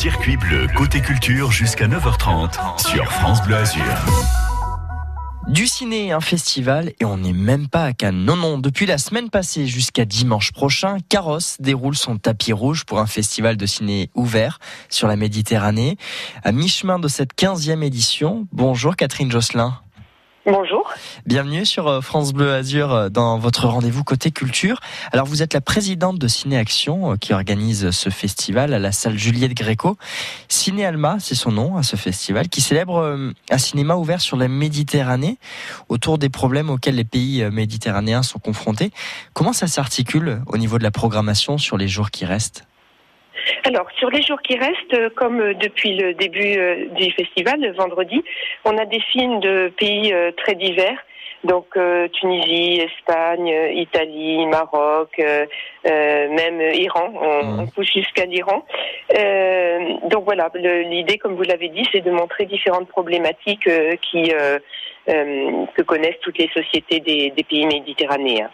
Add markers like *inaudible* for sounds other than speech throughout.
circuit bleu côté culture jusqu'à 9h30 sur France Bleu Azur. Du ciné, un festival, et on n'est même pas à Cannes. Non, non, depuis la semaine passée jusqu'à dimanche prochain, Carrosse déroule son tapis rouge pour un festival de ciné ouvert sur la Méditerranée. À mi-chemin de cette 15e édition, bonjour Catherine Josselin. Bonjour. Bienvenue sur euh, France Bleu Azur euh, dans votre rendez-vous côté culture. Alors vous êtes la présidente de Ciné Action euh, qui organise ce festival à la salle Juliette Gréco. Ciné Alma, c'est son nom à ce festival qui célèbre un cinéma ouvert sur la Méditerranée autour des problèmes auxquels les pays méditerranéens sont confrontés. Comment ça s'articule au niveau de la programmation sur les jours qui restent? Alors, sur les jours qui restent, euh, comme euh, depuis le début euh, du festival, le vendredi, on a des films de pays très divers. Donc Tunisie, Espagne, Italie, Maroc, même Iran, on, mmh. pousse jusqu'à l'Iran. donc voilà, l'idée, comme vous l'avez dit, c'est de montrer différentes problématiques qui que connaissent toutes les sociétés des, des pays méditerranéens.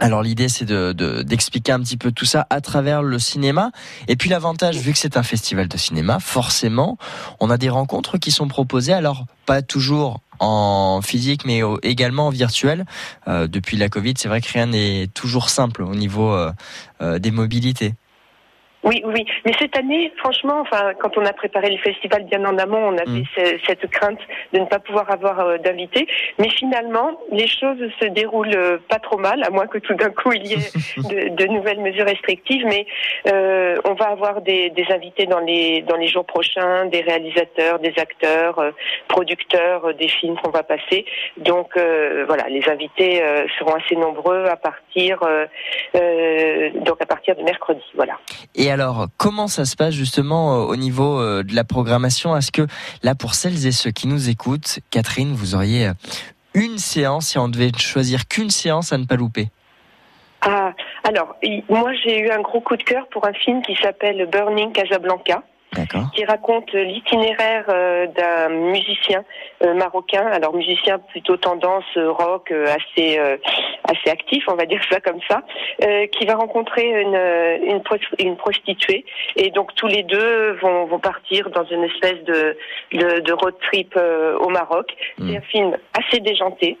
Alors l'idée c'est de, d'expliquer un petit peu tout ça à travers le cinéma. Et puis l'avantage, vu que c'est un festival de cinéma, forcément, on a des rencontres qui sont proposées. Alors pas toujours en physique, mais également en virtuel. Euh, depuis la Covid, c'est vrai que rien n'est toujours simple au niveau euh, euh, des mobilités. Oui, oui, mais cette année, franchement, enfin, quand on a préparé le festival bien en amont, on avait mm. cette crainte de ne pas pouvoir avoir euh, d'invités. Mais finalement, les choses se déroulent euh, pas trop mal, à moins que tout d'un coup il y ait *laughs* de, nouvelles mesures restrictives. Mais euh, on va avoir des, des, invités dans les dans les jours prochains, des réalisateurs, des acteurs, producteurs des films qu'on va passer. Donc voilà, les invités seront assez nombreux à partir donc à partir de mercredi. Voilà. Et alors, comment ça se passe justement euh, au niveau euh, de la programmation? Est-ce que là, pour celles et ceux qui nous écoutent, Catherine, vous auriez euh, une séance et on devait choisir qu'une séance à ne pas louper? Ah, alors, moi j'ai eu un gros coup de cœur pour un film qui s'appelle Burning Casablanca qui raconte l'itinéraire euh, d'un musicien euh, marocain, alors musicien plutôt tendance euh, rock assez assez actif, on va dire ça comme ça, qui va rencontrer une, une, prostituée et donc tous les deux vont, vont partir dans une espèce de, de, road trip au Maroc. C'est hmm. un film assez déjanté.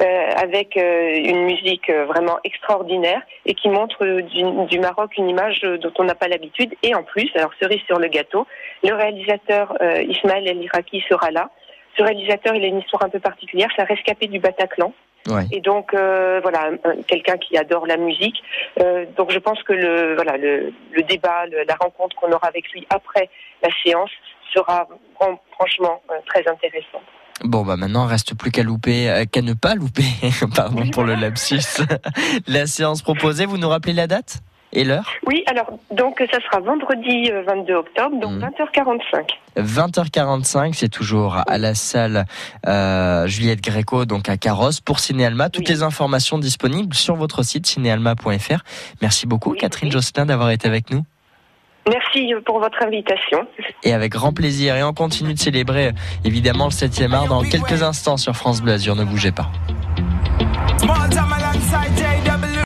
Euh, avec euh, une musique euh, vraiment extraordinaire et qui montre du, du Maroc une image dont on n'a pas l'habitude. Et en plus, alors cerise sur le gâteau, le réalisateur Ismaël El Iraki sera là. Ce réalisateur, il a une histoire un peu particulière. C'est un rescapé du Bataclan. Ouais. Et donc voilà, quelqu'un qui adore la musique. donc je pense que le voilà le, le débat, la rencontre qu'on aura avec lui après la séance sera franchement très intéressante. Bon bah maintenant reste plus qu'à louper, euh, qu'à ne pas louper, *laughs* pardon pour le lapsus. *laughs* la séance proposée, vous nous rappelez la date et l'heure Oui, alors donc ça sera vendredi 22 euh, octobre, donc 20h45. Mmh. 20h45, c'est toujours à la salle euh, Juliette Gréco, donc à Carrosse, pour Cinéalma. Toutes les informations disponibles sur votre site cinéalma.fr. Merci beaucoup Catherine Jocelyn d'avoir été avec nous. Merci pour votre invitation. Et avec grand plaisir. Et on continue de célébrer évidemment le 7e art dans quelques instants sur France Bleu Azur. Ne bougez pas.